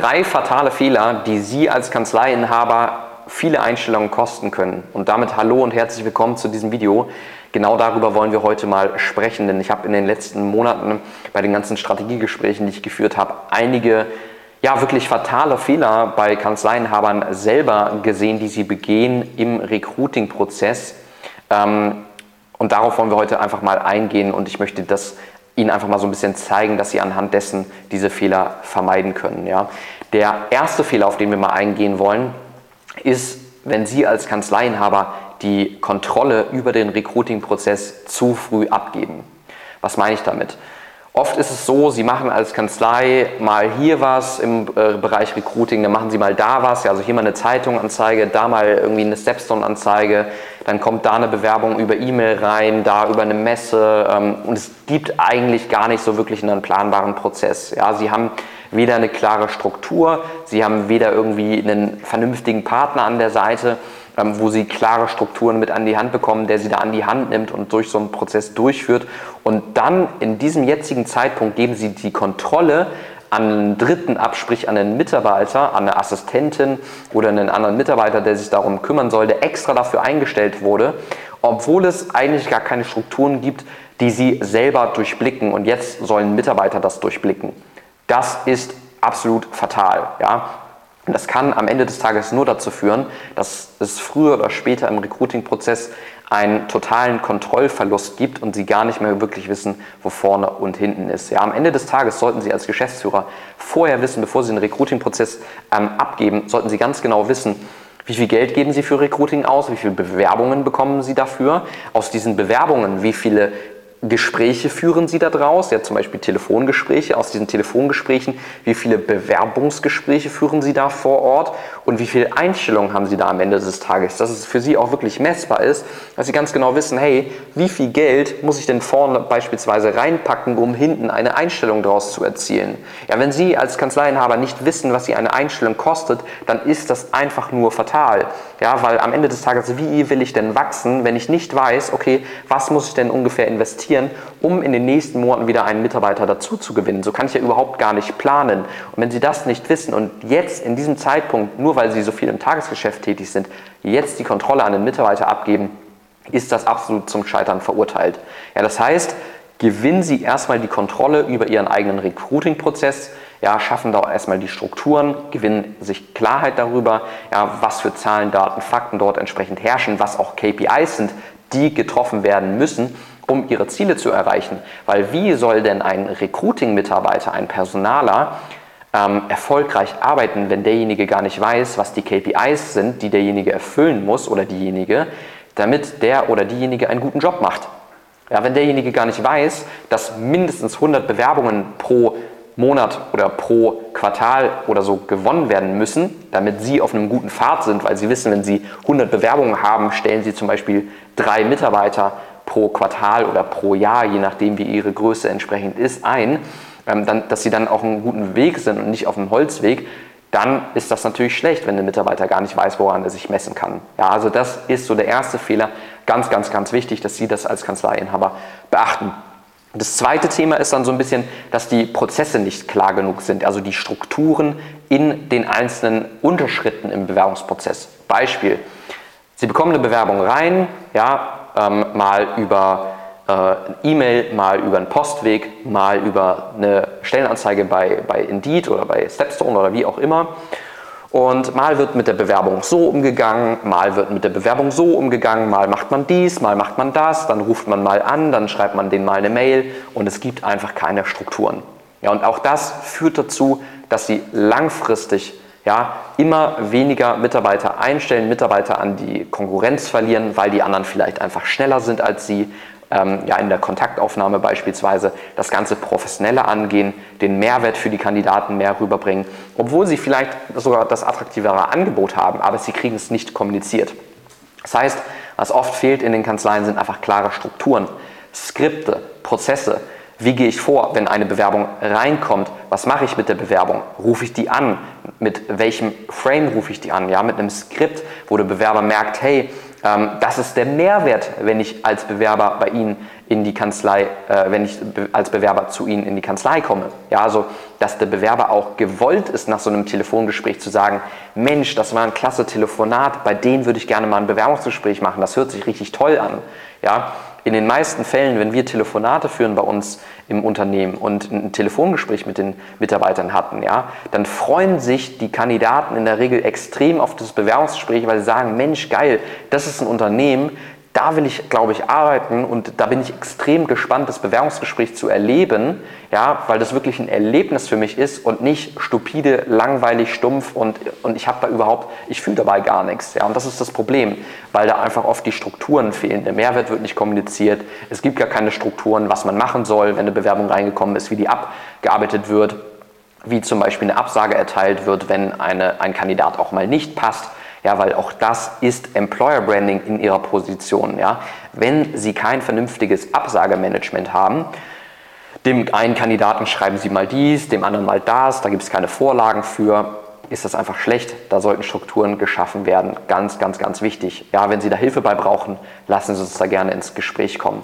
Drei fatale Fehler, die Sie als Kanzleiinhaber viele Einstellungen kosten können. Und damit hallo und herzlich willkommen zu diesem Video. Genau darüber wollen wir heute mal sprechen, denn ich habe in den letzten Monaten bei den ganzen Strategiegesprächen, die ich geführt habe, einige ja wirklich fatale Fehler bei Kanzleiinhabern selber gesehen, die sie begehen im Recruiting-Prozess. Ähm, und darauf wollen wir heute einfach mal eingehen und ich möchte das Ihnen einfach mal so ein bisschen zeigen, dass Sie anhand dessen diese Fehler vermeiden können. Ja. Der erste Fehler, auf den wir mal eingehen wollen, ist, wenn Sie als Kanzleiinhaber die Kontrolle über den Recruiting-Prozess zu früh abgeben. Was meine ich damit? Oft ist es so, Sie machen als Kanzlei mal hier was im äh, Bereich Recruiting, dann machen Sie mal da was, ja, also hier mal eine Zeitung-Anzeige, da mal irgendwie eine Stepstone-Anzeige, dann kommt da eine Bewerbung über E-Mail rein, da über eine Messe ähm, und es gibt eigentlich gar nicht so wirklich einen planbaren Prozess. Ja, Sie haben weder eine klare Struktur, Sie haben weder irgendwie einen vernünftigen Partner an der Seite, ähm, wo sie klare Strukturen mit an die Hand bekommen, der sie da an die Hand nimmt und durch so einen Prozess durchführt. Und dann in diesem jetzigen Zeitpunkt geben sie die Kontrolle an einen Dritten ab, sprich an einen Mitarbeiter, an eine Assistentin oder einen anderen Mitarbeiter, der sich darum kümmern soll, der extra dafür eingestellt wurde, obwohl es eigentlich gar keine Strukturen gibt, die sie selber durchblicken. Und jetzt sollen Mitarbeiter das durchblicken. Das ist absolut fatal. Ja? Und das kann am Ende des Tages nur dazu führen, dass es früher oder später im Recruiting-Prozess einen totalen Kontrollverlust gibt und Sie gar nicht mehr wirklich wissen, wo vorne und hinten ist. Ja, am Ende des Tages sollten Sie als Geschäftsführer vorher wissen, bevor Sie einen Recruiting-Prozess ähm, abgeben, sollten Sie ganz genau wissen, wie viel Geld geben Sie für Recruiting aus? Wie viele Bewerbungen bekommen Sie dafür? Aus diesen Bewerbungen, wie viele Gespräche führen Sie da draus? Ja, zum Beispiel Telefongespräche. Aus diesen Telefongesprächen, wie viele Bewerbungsgespräche führen Sie da vor Ort? Und wie viele Einstellungen haben Sie da am Ende des Tages? Dass es für Sie auch wirklich messbar ist, dass Sie ganz genau wissen, hey, wie viel Geld muss ich denn vorne beispielsweise reinpacken, um hinten eine Einstellung daraus zu erzielen? Ja, wenn Sie als Kanzleiinhaber nicht wissen, was Sie eine Einstellung kostet, dann ist das einfach nur fatal. Ja, weil am Ende des Tages, wie will ich denn wachsen, wenn ich nicht weiß, okay, was muss ich denn ungefähr investieren? Investieren, um in den nächsten Monaten wieder einen Mitarbeiter dazu zu gewinnen. So kann ich ja überhaupt gar nicht planen. Und wenn Sie das nicht wissen und jetzt in diesem Zeitpunkt, nur weil Sie so viel im Tagesgeschäft tätig sind, jetzt die Kontrolle an den Mitarbeiter abgeben, ist das absolut zum Scheitern verurteilt. Ja, das heißt, gewinnen Sie erstmal die Kontrolle über Ihren eigenen Recruiting-Prozess, ja, schaffen da erstmal die Strukturen, gewinnen sich Klarheit darüber, ja, was für Zahlen, Daten, Fakten dort entsprechend herrschen, was auch KPIs sind, die getroffen werden müssen um ihre Ziele zu erreichen. Weil wie soll denn ein Recruiting-Mitarbeiter, ein Personaler ähm, erfolgreich arbeiten, wenn derjenige gar nicht weiß, was die KPIs sind, die derjenige erfüllen muss oder diejenige, damit der oder diejenige einen guten Job macht. Ja, wenn derjenige gar nicht weiß, dass mindestens 100 Bewerbungen pro Monat oder pro Quartal oder so gewonnen werden müssen, damit Sie auf einem guten Pfad sind, weil Sie wissen, wenn Sie 100 Bewerbungen haben, stellen Sie zum Beispiel drei Mitarbeiter pro Quartal oder pro Jahr, je nachdem wie ihre Größe entsprechend ist, ein, ähm, dann, dass sie dann auf einem guten Weg sind und nicht auf einem Holzweg, dann ist das natürlich schlecht, wenn der Mitarbeiter gar nicht weiß, woran er sich messen kann. Ja, also das ist so der erste Fehler. Ganz, ganz, ganz wichtig, dass Sie das als Kanzleiinhaber beachten. Das zweite Thema ist dann so ein bisschen, dass die Prozesse nicht klar genug sind, also die Strukturen in den einzelnen Unterschritten im Bewerbungsprozess. Beispiel, Sie bekommen eine Bewerbung rein, ja, ähm, mal über äh, E-Mail, mal über einen Postweg, mal über eine Stellenanzeige bei, bei Indeed oder bei Stepstone oder wie auch immer. Und mal wird mit der Bewerbung so umgegangen, mal wird mit der Bewerbung so umgegangen, mal macht man dies, mal macht man das, dann ruft man mal an, dann schreibt man denen mal eine Mail und es gibt einfach keine Strukturen. Ja, und auch das führt dazu, dass sie langfristig ja, immer weniger Mitarbeiter einstellen, Mitarbeiter an die Konkurrenz verlieren, weil die anderen vielleicht einfach schneller sind als sie, ähm, ja, in der Kontaktaufnahme beispielsweise das Ganze professioneller angehen, den Mehrwert für die Kandidaten mehr rüberbringen, obwohl sie vielleicht sogar das attraktivere Angebot haben, aber sie kriegen es nicht kommuniziert. Das heißt, was oft fehlt in den Kanzleien sind einfach klare Strukturen, Skripte, Prozesse, wie gehe ich vor, wenn eine Bewerbung reinkommt? Was mache ich mit der Bewerbung? Rufe ich die an? Mit welchem Frame rufe ich die an? Ja, mit einem Skript, wo der Bewerber merkt, hey, ähm, das ist der Mehrwert, wenn ich als Bewerber bei Ihnen in die Kanzlei, äh, wenn ich als Bewerber zu Ihnen in die Kanzlei komme. Ja, also, dass der Bewerber auch gewollt ist, nach so einem Telefongespräch zu sagen, Mensch, das war ein klasse Telefonat, bei denen würde ich gerne mal ein Bewerbungsgespräch machen, das hört sich richtig toll an. Ja, in den meisten Fällen, wenn wir Telefonate führen bei uns im Unternehmen und ein Telefongespräch mit den Mitarbeitern hatten, ja, dann freuen sich die Kandidaten in der Regel extrem auf das Bewerbungsgespräch, weil sie sagen, Mensch, geil, das ist ein Unternehmen, da will ich, glaube ich, arbeiten und da bin ich extrem gespannt, das Bewerbungsgespräch zu erleben, ja, weil das wirklich ein Erlebnis für mich ist und nicht stupide, langweilig, stumpf und, und ich habe da überhaupt, ich fühle dabei gar nichts. Ja, und das ist das Problem, weil da einfach oft die Strukturen fehlen. Der Mehrwert wird nicht kommuniziert, es gibt gar keine Strukturen, was man machen soll, wenn eine Bewerbung reingekommen ist, wie die abgearbeitet wird, wie zum Beispiel eine Absage erteilt wird, wenn eine, ein Kandidat auch mal nicht passt ja, weil auch das ist Employer Branding in ihrer Position. Ja. Wenn Sie kein vernünftiges Absagemanagement haben, dem einen Kandidaten schreiben Sie mal dies, dem anderen mal das, da gibt es keine Vorlagen für, ist das einfach schlecht. Da sollten Strukturen geschaffen werden. Ganz, ganz, ganz wichtig. Ja, wenn Sie da Hilfe bei brauchen, lassen Sie uns da gerne ins Gespräch kommen.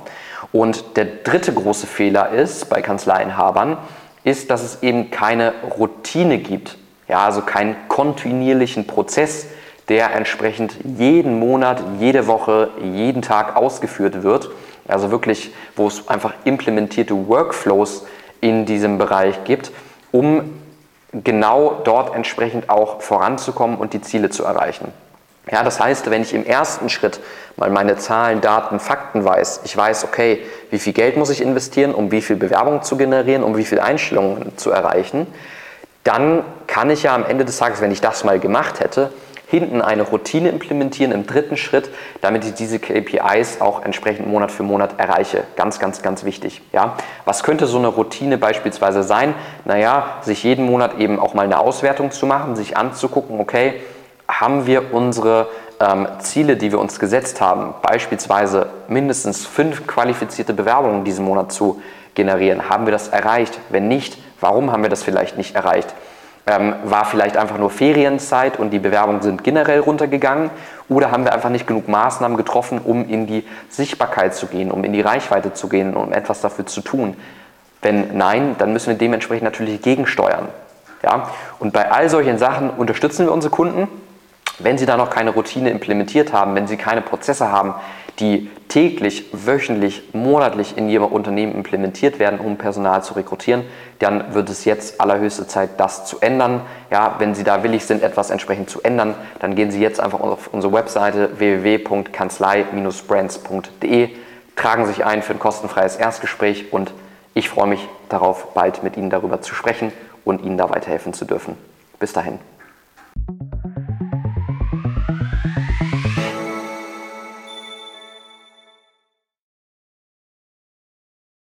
Und der dritte große Fehler ist bei Kanzleienhabern, ist, dass es eben keine Routine gibt. Ja, also keinen kontinuierlichen Prozess, der entsprechend jeden Monat, jede Woche, jeden Tag ausgeführt wird. Also wirklich, wo es einfach implementierte Workflows in diesem Bereich gibt, um genau dort entsprechend auch voranzukommen und die Ziele zu erreichen. Ja, das heißt, wenn ich im ersten Schritt mal meine Zahlen, Daten, Fakten weiß, ich weiß, okay, wie viel Geld muss ich investieren, um wie viel Bewerbung zu generieren, um wie viel Einstellungen zu erreichen, dann kann ich ja am Ende des Tages, wenn ich das mal gemacht hätte, hinten eine Routine implementieren im dritten Schritt, damit ich diese KPIs auch entsprechend Monat für Monat erreiche. Ganz, ganz, ganz wichtig. Ja? Was könnte so eine Routine beispielsweise sein? Naja, sich jeden Monat eben auch mal eine Auswertung zu machen, sich anzugucken, okay, haben wir unsere ähm, Ziele, die wir uns gesetzt haben, beispielsweise mindestens fünf qualifizierte Bewerbungen diesen Monat zu generieren, haben wir das erreicht? Wenn nicht, warum haben wir das vielleicht nicht erreicht? Ähm, war vielleicht einfach nur Ferienzeit und die Bewerbungen sind generell runtergegangen? Oder haben wir einfach nicht genug Maßnahmen getroffen, um in die Sichtbarkeit zu gehen, um in die Reichweite zu gehen, um etwas dafür zu tun? Wenn nein, dann müssen wir dementsprechend natürlich gegensteuern. Ja? Und bei all solchen Sachen unterstützen wir unsere Kunden. Wenn sie da noch keine Routine implementiert haben, wenn sie keine Prozesse haben, die täglich, wöchentlich, monatlich in ihrem Unternehmen implementiert werden, um Personal zu rekrutieren, dann wird es jetzt allerhöchste Zeit, das zu ändern. Ja, wenn Sie da willig sind, etwas entsprechend zu ändern, dann gehen Sie jetzt einfach auf unsere Webseite www.kanzlei-brands.de, tragen sich ein für ein kostenfreies Erstgespräch und ich freue mich darauf, bald mit Ihnen darüber zu sprechen und Ihnen da weiterhelfen zu dürfen. Bis dahin.